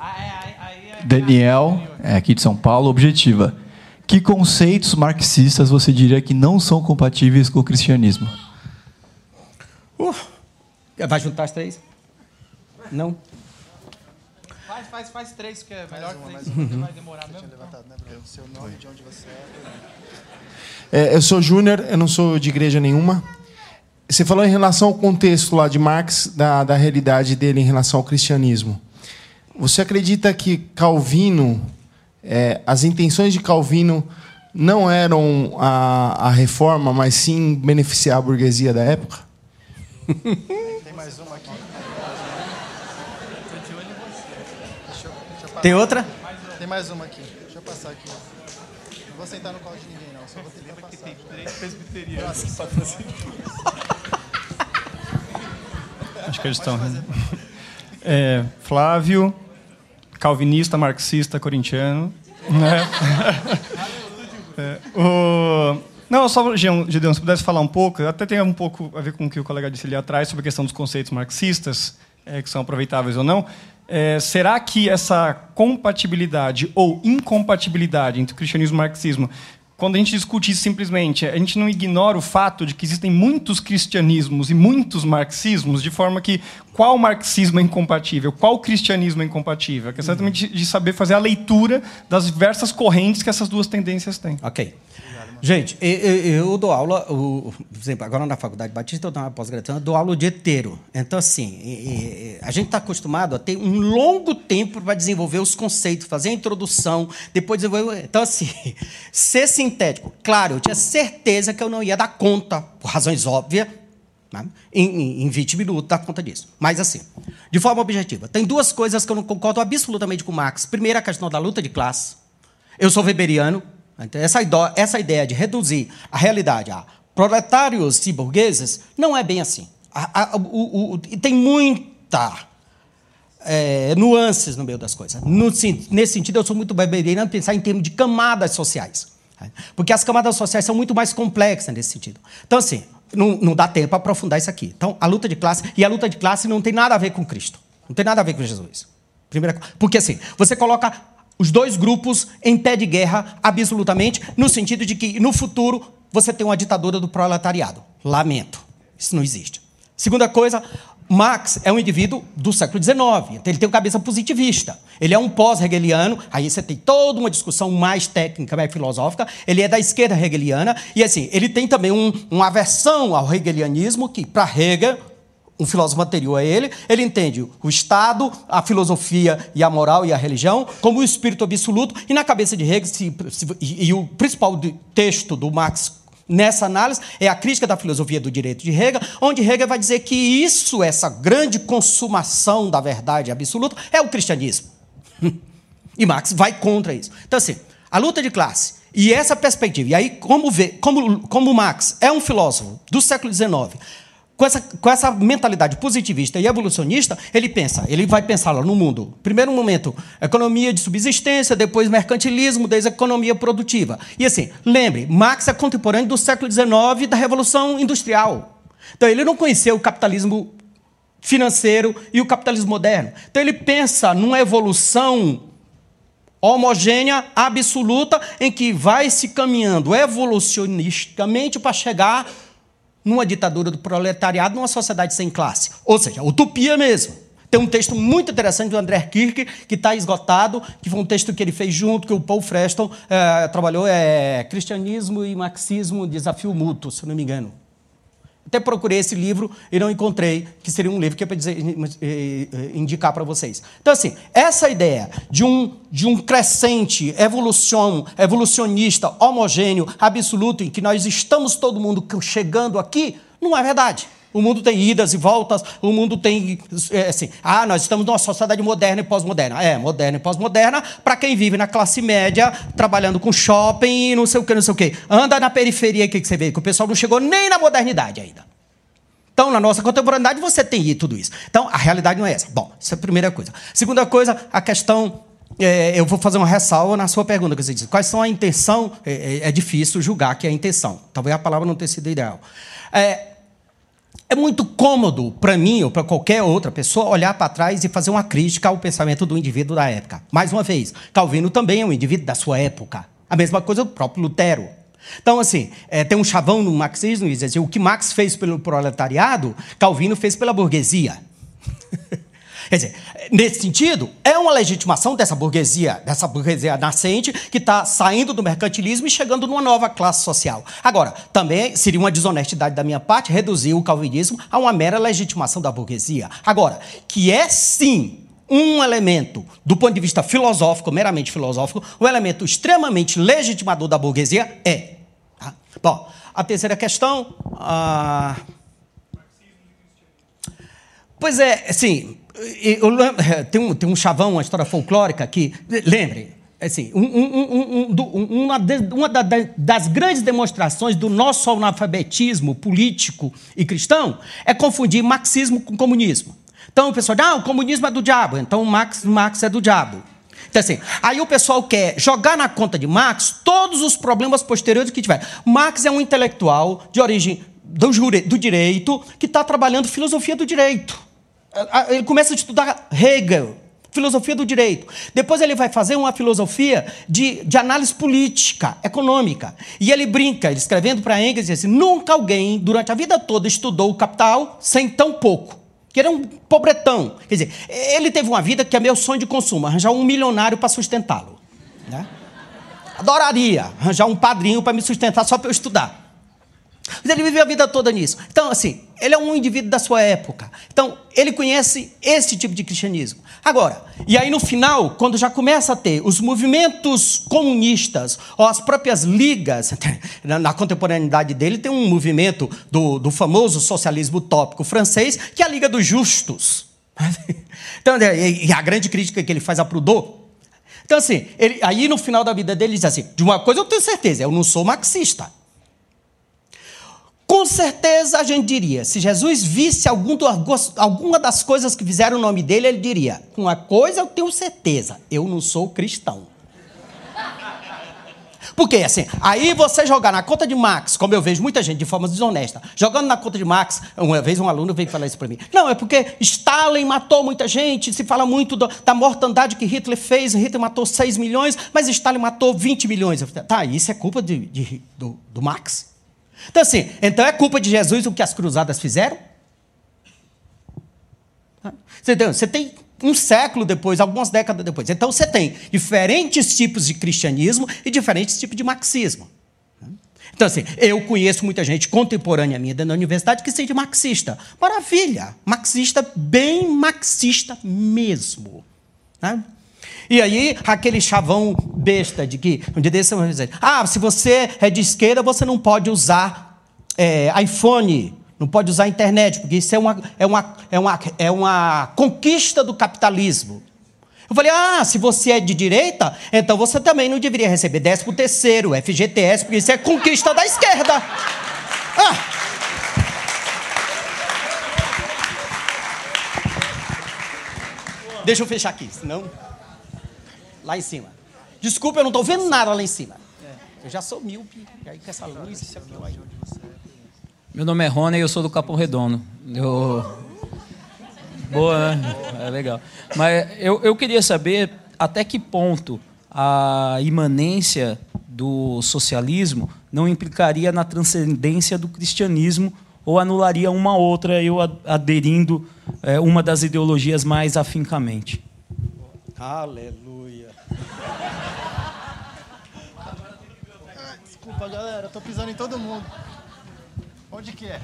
Speaker 4: É, Daniel, é aqui de São Paulo, objetiva. Que conceitos marxistas você diria que não são compatíveis com o cristianismo?
Speaker 2: Uh, vai juntar as três? Não?
Speaker 1: Faz, faz, faz três, que é melhor que três, uhum. vai demorar mesmo. Levantado, né,
Speaker 5: Bruno? Seu nome, de onde você é. é eu sou Júnior, eu não sou de igreja nenhuma. Você falou em relação ao contexto lá de Marx, da, da realidade dele em relação ao cristianismo. Você acredita que Calvino, é, as intenções de Calvino não eram a, a reforma, mas sim beneficiar a burguesia da época?
Speaker 2: Tem mais uma aqui. Tem outra?
Speaker 5: Tem mais uma aqui. Deixa eu passar aqui. Não vou sentar no colo de ninguém, não. Só vou tentar passar. Tem três presbiterianos.
Speaker 6: Acho que eles estão. É, Flávio, calvinista, marxista, corintiano. Né? é, o... Não, só, Gideon, se pudesse falar um pouco, até tem um pouco a ver com o que o colega disse ali atrás sobre a questão dos conceitos marxistas, é, que são aproveitáveis ou não. É, será que essa compatibilidade ou incompatibilidade entre o cristianismo e o marxismo, quando a gente discute isso simplesmente, a gente não ignora o fato de que existem muitos cristianismos e muitos marxismos, de forma que qual marxismo é incompatível, qual cristianismo é incompatível? A questão é de saber fazer a leitura das diversas correntes que essas duas tendências têm.
Speaker 2: Ok. Gente, eu, dou aula, por exemplo, agora na Faculdade Batista, eu dou uma pós-graduação, dou aula o dia inteiro. Então, assim, a gente está acostumado a ter um longo tempo para desenvolver os conceitos, fazer a introdução, depois desenvolver. Então, assim, ser sintético. Claro, eu tinha certeza que eu não ia dar conta, por razões óbvias? Em, em 20 minutos, dar conta disso. Mas, assim, de forma objetiva, tem duas coisas que eu não concordo absolutamente com o Marx. Primeiro, a questão da luta de classe. Eu sou weberiano, então, essa, essa ideia de reduzir a realidade a proletários e burgueses não é bem assim. A, a, o, o, tem muita é, nuances no meio das coisas. No, nesse sentido, eu sou muito beberiano pensar em termos de camadas sociais. Porque as camadas sociais são muito mais complexas nesse sentido. Então, assim, não, não dá tempo para aprofundar isso aqui. Então, a luta de classe, e a luta de classe não tem nada a ver com Cristo. Não tem nada a ver com Jesus. Primeira, porque assim, você coloca os dois grupos em pé de guerra, absolutamente, no sentido de que no futuro você tem uma ditadura do proletariado. Lamento. Isso não existe. Segunda coisa, Marx é um indivíduo do século XIX, então ele tem uma cabeça positivista. Ele é um pós-hegeliano, aí você tem toda uma discussão mais técnica, mais filosófica. Ele é da esquerda hegeliana, e assim, ele tem também um, uma aversão ao hegelianismo, que para Hegel um filósofo anterior a ele, ele entende o Estado, a filosofia e a moral e a religião como o espírito absoluto, e na cabeça de Hegel, se, se, e, e, o principal texto do Marx nessa análise é a crítica da filosofia do direito de Hegel, onde Hegel vai dizer que isso, essa grande consumação da verdade absoluta, é o cristianismo. E Marx vai contra isso. Então, assim, a luta de classe e essa perspectiva, e aí, como, vê, como, como Marx é um filósofo do século XIX, com essa, com essa mentalidade positivista e evolucionista, ele pensa, ele vai pensar lá no mundo. Primeiro momento, economia de subsistência, depois mercantilismo, depois economia produtiva. E assim, lembre, Marx é contemporâneo do século XIX da Revolução Industrial. Então ele não conheceu o capitalismo financeiro e o capitalismo moderno. Então ele pensa numa evolução homogênea, absoluta, em que vai se caminhando evolucionisticamente para chegar numa ditadura do proletariado, numa sociedade sem classe. Ou seja, utopia mesmo. Tem um texto muito interessante do André Kirk, que está esgotado, que foi um texto que ele fez junto, que o Paul Freston é, trabalhou, é Cristianismo e Marxismo, Desafio Mútuo, se não me engano. Até procurei esse livro e não encontrei, que seria um livro que é para indicar para vocês. Então, assim, essa ideia de um, de um crescente, evolução, evolucionista, homogêneo, absoluto, em que nós estamos todo mundo chegando aqui, não é verdade. O mundo tem idas e voltas, o mundo tem. É, assim, ah, nós estamos numa sociedade moderna e pós-moderna. É, moderna e pós-moderna para quem vive na classe média, trabalhando com shopping e não sei o que, não sei o que. Anda na periferia, o que, que você vê? Que o pessoal não chegou nem na modernidade ainda. Então, na nossa contemporaneidade, você tem tudo isso. Então, a realidade não é essa. Bom, essa é a primeira coisa. Segunda coisa, a questão. É, eu vou fazer uma ressalva na sua pergunta, que você disse. Quais são a intenção? É, é, é difícil julgar que é a intenção. Talvez a palavra não tenha sido ideal. É, é muito cômodo para mim ou para qualquer outra pessoa olhar para trás e fazer uma crítica ao pensamento do indivíduo da época. Mais uma vez, Calvino também é um indivíduo da sua época. A mesma coisa o próprio Lutero. Então, assim, é, tem um chavão no marxismo e diz assim, o que Marx fez pelo proletariado, Calvino fez pela burguesia. Quer dizer, nesse sentido, é uma legitimação dessa burguesia, dessa burguesia nascente que está saindo do mercantilismo e chegando numa nova classe social. Agora, também seria uma desonestidade da minha parte reduzir o calvinismo a uma mera legitimação da burguesia. Agora, que é sim um elemento, do ponto de vista filosófico, meramente filosófico, um elemento extremamente legitimador da burguesia é. Tá? Bom, a terceira questão. Ah... Pois é, assim, eu, tem, um, tem um chavão, uma história folclórica que. Lembre, assim, um, um, uma, de, uma das grandes demonstrações do nosso analfabetismo político e cristão é confundir marxismo com comunismo. Então o pessoal diz, ah, o comunismo é do diabo, então Marx, Marx é do diabo. Então, assim, aí o pessoal quer jogar na conta de Marx todos os problemas posteriores que tiver. Marx é um intelectual de origem do, jure, do direito que está trabalhando filosofia do direito. Ele começa a estudar Hegel, filosofia do direito. Depois ele vai fazer uma filosofia de, de análise política, econômica. E ele brinca, ele escrevendo para Engels, diz assim, nunca alguém, durante a vida toda, estudou o capital sem tão pouco. Que era um pobretão. Quer dizer, ele teve uma vida que é meu sonho de consumo, arranjar um milionário para sustentá-lo. Né? Adoraria arranjar um padrinho para me sustentar só para eu estudar. Mas ele viveu a vida toda nisso. Então, assim, ele é um indivíduo da sua época. Então, ele conhece esse tipo de cristianismo. Agora, e aí no final, quando já começa a ter os movimentos comunistas, ou as próprias ligas, na, contemporaneidade dele, tem um movimento do, do famoso socialismo utópico francês, que é a Liga dos Justos. Então, e a grande crítica que ele faz a Proudhon. Então, assim, ele, aí no final da vida dele, ele diz assim: de uma coisa eu tenho certeza, eu não sou marxista. Com certeza a gente diria, se Jesus visse algum do, alguma das coisas que fizeram o nome dele, ele diria: com uma coisa eu tenho certeza, eu não sou cristão. Porque assim, aí você jogar na conta de Max, como eu vejo muita gente de forma desonesta, jogando na conta de Max, uma vez um aluno veio falar isso para mim. Não, é porque Stalin matou muita gente, se fala muito do, da mortandade que Hitler fez, Hitler matou 6 milhões, mas Stalin matou 20 milhões. Falei, tá, isso é culpa de, de, do, do Max? Então, assim, então é culpa de Jesus o que as cruzadas fizeram? Você tem, um século depois, algumas décadas depois. Então, você tem diferentes tipos de cristianismo e diferentes tipos de marxismo. Então, assim, eu conheço muita gente contemporânea minha dentro da universidade que seja marxista. Maravilha! Marxista, bem marxista mesmo. Né? E aí, aquele chavão besta de que, um dia desse, ah, se você é de esquerda, você não pode usar é, iPhone, não pode usar internet, porque isso é uma, é, uma, é, uma, é uma conquista do capitalismo. Eu falei, ah, se você é de direita, então você também não deveria receber 10 por terceiro, FGTS, porque isso é conquista da esquerda. Ah! Deixa eu fechar aqui, senão. Lá em cima. Desculpa, eu não estou vendo nada lá em cima. Eu já sou míope, e aí com essa luz.
Speaker 7: Meu nome é Rony e eu sou do Capão Redondo. Eu... Boa, né? É legal. Mas eu, eu queria saber até que ponto a imanência do socialismo não implicaria na transcendência do cristianismo ou anularia uma outra, eu aderindo é, uma das ideologias mais afincamente.
Speaker 2: Aleluia.
Speaker 8: Desculpa, galera, tô pisando em todo mundo. Onde que é?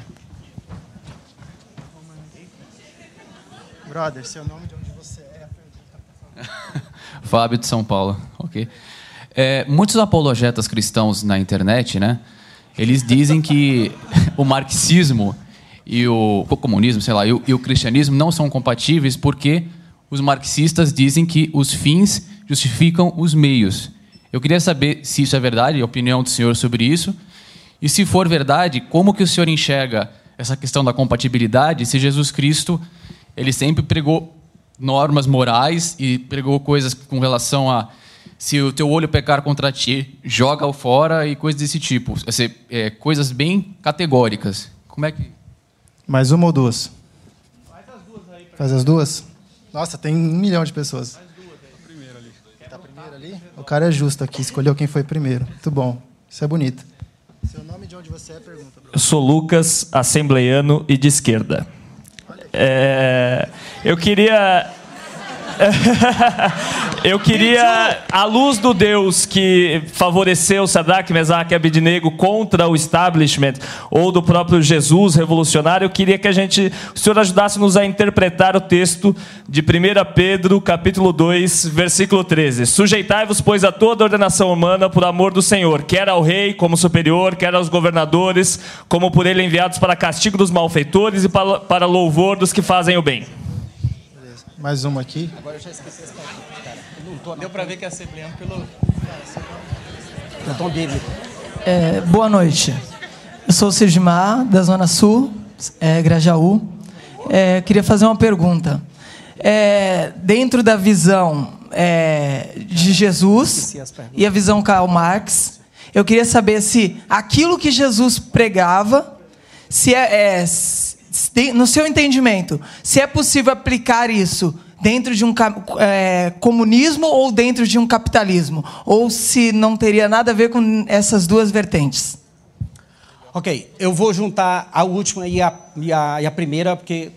Speaker 8: Brother, seu nome de onde você é?
Speaker 9: Fábio de São Paulo, ok. É, muitos apologetas cristãos na internet, né? Eles dizem que o marxismo e o, o comunismo, sei lá, e o, e o cristianismo não são compatíveis porque os marxistas dizem que os fins justificam os meios. Eu queria saber se isso é verdade, a opinião do senhor sobre isso. E se for verdade, como que o senhor enxerga essa questão da compatibilidade, se Jesus Cristo, ele sempre pregou normas morais e pregou coisas com relação a se o teu olho pecar contra ti, joga-o fora e coisas desse tipo. É, coisas bem categóricas. Como é que...
Speaker 8: Mais uma ou duas? Faz as duas aí. Faz as duas? Nossa, tem um milhão de pessoas. O cara é justo aqui, escolheu quem foi primeiro. Muito bom. Isso é bonito. Seu nome de onde você é? Pergunta.
Speaker 10: Eu sou Lucas, assembleiano e de esquerda. É, Eu queria eu queria, à luz do Deus que favoreceu Sadraque, Mesaque e Abednego contra o establishment, ou do próprio Jesus revolucionário, eu queria que a gente, o Senhor ajudasse-nos a interpretar o texto de 1 Pedro, capítulo 2, versículo 13. Sujeitai-vos, pois, a toda ordenação humana por amor do Senhor, quer ao rei como superior, quer aos governadores, como por ele enviados para castigo dos malfeitores e para, para louvor dos que fazem o bem.
Speaker 8: Mais uma aqui.
Speaker 1: Agora eu já esqueci essa cara. Deu para ver que é assembleando pelo.
Speaker 2: tom bíblico.
Speaker 11: É, boa noite. Eu sou o Sigmar, da Zona Sul, é, Grajaú. É, queria fazer uma pergunta. É, dentro da visão é, de Jesus e a visão Karl Marx, eu queria saber se aquilo que Jesus pregava, se é, é no seu entendimento, se é possível aplicar isso dentro de um é, comunismo ou dentro de um capitalismo, ou se não teria nada a ver com essas duas vertentes.
Speaker 2: Ok, eu vou juntar a última e a, e a, e a primeira, porque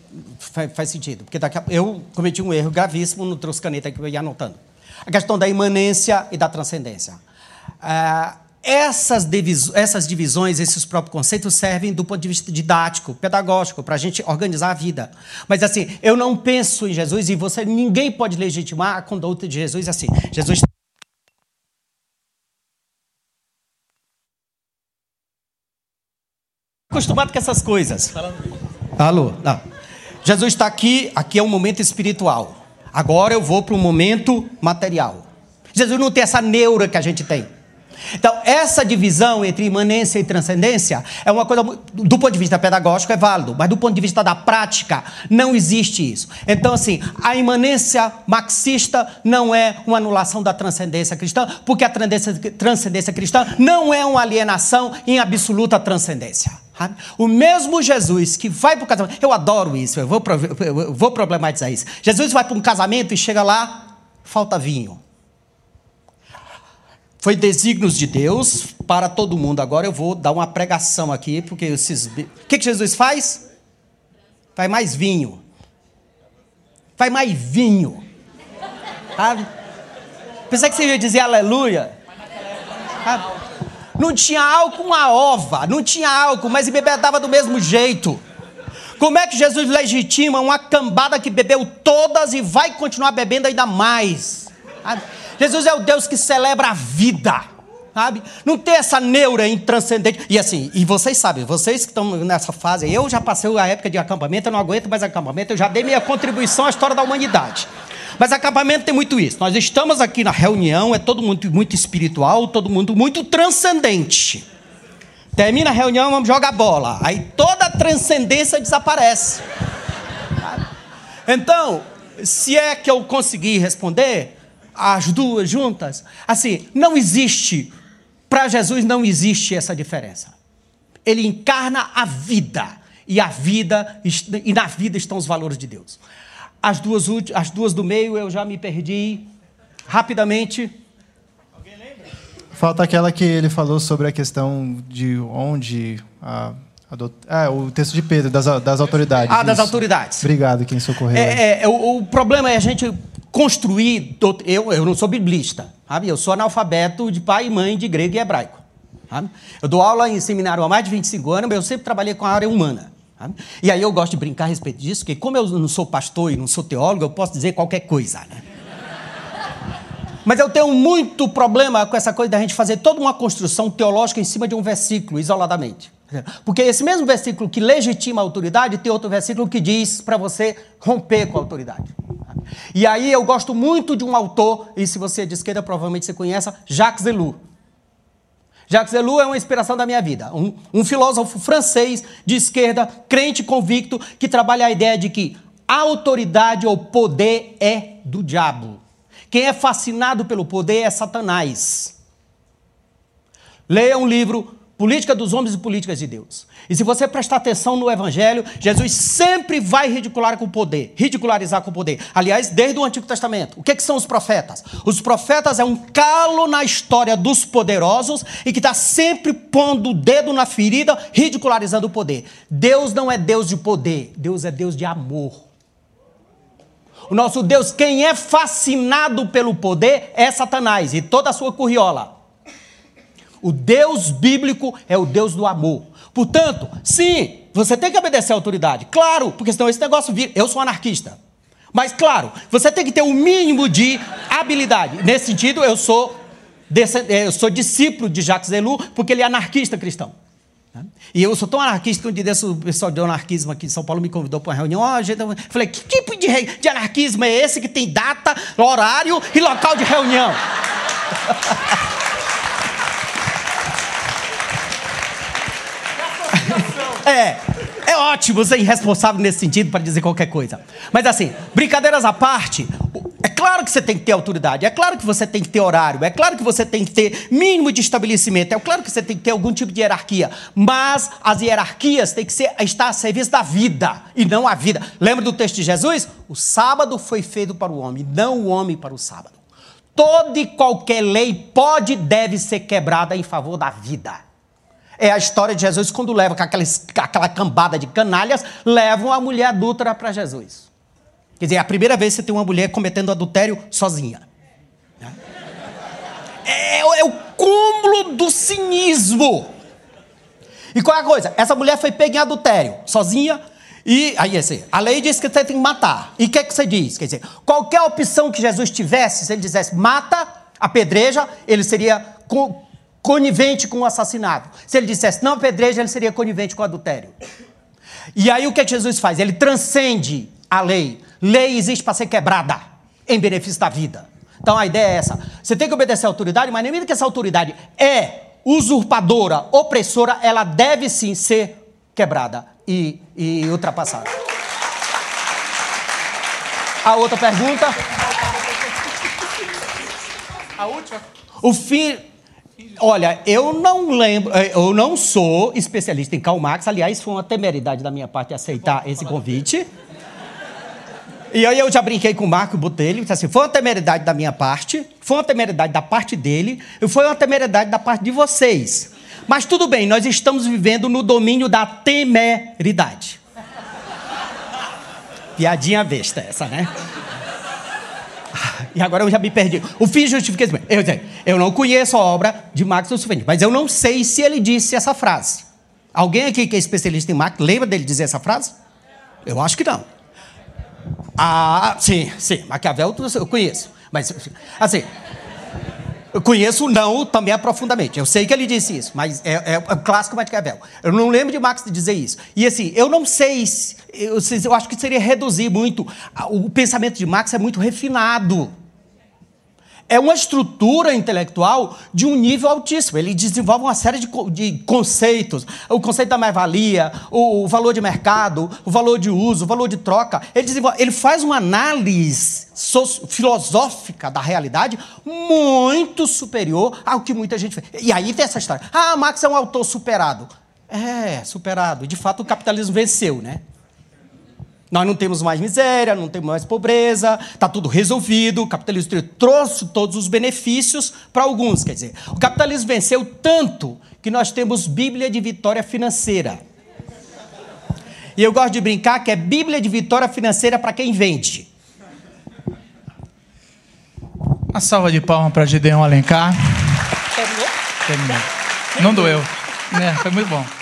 Speaker 2: faz, sentido. Porque a, eu cometi um erro gravíssimo, no trouxe caneta que eu ia anotando. A questão da imanência e da transcendência. Ah, essas, essas divisões, esses próprios conceitos servem do ponto de vista didático, pedagógico, para a gente organizar a vida. Mas assim, eu não penso em Jesus e você ninguém pode legitimar a conduta de Jesus assim. Jesus acostumado com essas coisas. Alô, não. Jesus está aqui, aqui é um momento espiritual. Agora eu vou para um momento material. Jesus não tem essa neura que a gente tem. Então, essa divisão entre imanência e transcendência é uma coisa, do ponto de vista pedagógico, é válido, mas do ponto de vista da prática, não existe isso. Então, assim, a imanência marxista não é uma anulação da transcendência cristã, porque a transcendência cristã não é uma alienação em absoluta transcendência. O mesmo Jesus que vai para o casamento, eu adoro isso, eu vou, eu vou problematizar isso. Jesus vai para um casamento e chega lá, falta vinho. Foi desígnios de Deus para todo mundo. Agora eu vou dar uma pregação aqui, porque esses. O que, que Jesus faz? Faz mais vinho. Faz mais vinho. Sabe? Pensei que você ia dizer aleluia. Sabe? Não tinha álcool, uma ova. Não tinha álcool, mas bebedava do mesmo jeito. Como é que Jesus legitima uma cambada que bebeu todas e vai continuar bebendo ainda mais? Sabe? Jesus é o Deus que celebra a vida. Sabe? Não tem essa neura intranscendente. E assim, e vocês sabem, vocês que estão nessa fase, eu já passei a época de acampamento, eu não aguento mais acampamento, eu já dei minha contribuição à história da humanidade. Mas acampamento tem muito isso. Nós estamos aqui na reunião, é todo mundo muito espiritual, todo mundo muito transcendente. Termina a reunião, vamos jogar bola. Aí toda a transcendência desaparece. Então, se é que eu conseguir responder, as duas juntas. Assim, não existe, para Jesus não existe essa diferença. Ele encarna a vida, e a vida, e na vida estão os valores de Deus. As duas, as duas do meio eu já me perdi rapidamente.
Speaker 8: Falta aquela que ele falou sobre a questão de onde a ah, o texto de Pedro, das, das autoridades.
Speaker 2: Ah, das isso. autoridades.
Speaker 8: Obrigado, quem socorreu.
Speaker 2: É, é, o, o, problema é a gente construir. Eu, eu não sou biblista, sabe? Eu sou analfabeto de pai e mãe de grego e hebraico. Sabe? Eu dou aula em seminário há mais de 25 anos, mas eu sempre trabalhei com a área humana. Sabe? E aí eu gosto de brincar a respeito disso, porque como eu não sou pastor e não sou teólogo, eu posso dizer qualquer coisa. Né? Mas eu tenho muito problema com essa coisa da gente fazer toda uma construção teológica em cima de um versículo, isoladamente. Porque esse mesmo versículo que legitima a autoridade tem outro versículo que diz para você romper com a autoridade. E aí eu gosto muito de um autor, e se você é de esquerda, provavelmente você conhece, Jacques Ellul. Jacques Ellul é uma inspiração da minha vida. Um, um filósofo francês de esquerda, crente convicto, que trabalha a ideia de que a autoridade ou poder é do diabo. Quem é fascinado pelo poder é Satanás. Leia um livro Política dos homens e políticas de Deus. E se você prestar atenção no Evangelho, Jesus sempre vai ridicular com o poder, ridicularizar com o poder. Aliás, desde o Antigo Testamento. O que, que são os profetas? Os profetas é um calo na história dos poderosos e que está sempre pondo o dedo na ferida, ridicularizando o poder. Deus não é Deus de poder, Deus é Deus de amor. O nosso Deus, quem é fascinado pelo poder é Satanás e toda a sua curriola. O Deus bíblico é o Deus do amor. Portanto, sim, você tem que obedecer à autoridade. Claro, porque senão esse negócio vira. Eu sou anarquista. Mas, claro, você tem que ter o um mínimo de habilidade. Nesse sentido, eu sou, eu sou discípulo de Jacques Ellul, porque ele é anarquista cristão. E eu sou tão anarquista que um dia desse, o pessoal de anarquismo aqui em São Paulo me convidou para uma reunião. Oh, gente, eu falei, que tipo de, de anarquismo é esse que tem data, horário e local de reunião? é, é ótimo ser irresponsável nesse sentido para dizer qualquer coisa. Mas assim, brincadeiras à parte, é claro que você tem que ter autoridade, é claro que você tem que ter horário, é claro que você tem que ter mínimo de estabelecimento, é claro que você tem que ter algum tipo de hierarquia, mas as hierarquias têm que ser, estar a serviço da vida e não a vida. Lembra do texto de Jesus? O sábado foi feito para o homem, não o homem para o sábado. Toda e qualquer lei pode e deve ser quebrada em favor da vida. É a história de Jesus quando leva com aquela, cambada de canalhas, levam a mulher adúltera para Jesus. Quer dizer, é a primeira vez que você tem uma mulher cometendo adultério sozinha. Né? É, é o cúmulo do cinismo. E qual é a coisa? Essa mulher foi pega em adultério, sozinha, e aí assim, a lei diz que você tem que matar. E o que, é que você diz? Quer dizer, qualquer opção que Jesus tivesse, se ele dissesse mata, apedreja, ele seria conivente com o assassinato. Se ele dissesse não apedreja, ele seria conivente com o adultério. E aí o que Jesus faz? Ele transcende a lei. Lei existe para ser quebrada em benefício da vida. Então a ideia é essa. Você tem que obedecer à autoridade, mas nem que essa autoridade é usurpadora, opressora, ela deve sim ser quebrada e, e ultrapassada. A outra pergunta. A última. O fim. Olha, eu não lembro, eh, eu não sou especialista em Karl Marx, aliás, foi uma temeridade da minha parte aceitar esse convite. E aí eu já brinquei com o Marco Botelho, disse assim, foi uma temeridade da minha parte, foi uma temeridade da parte dele, e foi uma temeridade da parte de vocês. Mas tudo bem, nós estamos vivendo no domínio da temeridade. Piadinha besta essa, né? E agora eu já me perdi. O fim justifica isso. Eu, eu não conheço a obra de o suficiente, mas eu não sei se ele disse essa frase. Alguém aqui que é especialista em Marx lembra dele dizer essa frase? Eu acho que não. Ah, sim, sim. Maquiavel eu conheço. Mas, assim, eu conheço não também profundamente. Eu sei que ele disse isso, mas é, é, o clássico Maquiavel. Eu não lembro de Marx dizer isso. E assim, eu não sei, eu, eu acho que seria reduzir muito. O pensamento de Marx é muito refinado é uma estrutura intelectual de um nível altíssimo. Ele desenvolve uma série de, de conceitos: o conceito da mais-valia, o, o, valor de mercado, o valor de uso, o valor de troca. Ele, ele faz uma análise filosófica da realidade muito superior ao que muita gente vê. E aí tem essa história: ah, Marx é um autor superado. É, superado. De fato, o capitalismo venceu, né? Nós não temos mais miséria, não temos mais pobreza, está tudo resolvido. O capitalismo trouxe todos os benefícios para alguns. Quer dizer, o capitalismo venceu tanto que nós temos Bíblia de vitória financeira. E eu gosto de brincar que é Bíblia de vitória financeira para quem vende.
Speaker 1: Uma salva de palmas para Gideon Alencar. Terminou? Terminou. Não doeu. É, foi muito bom.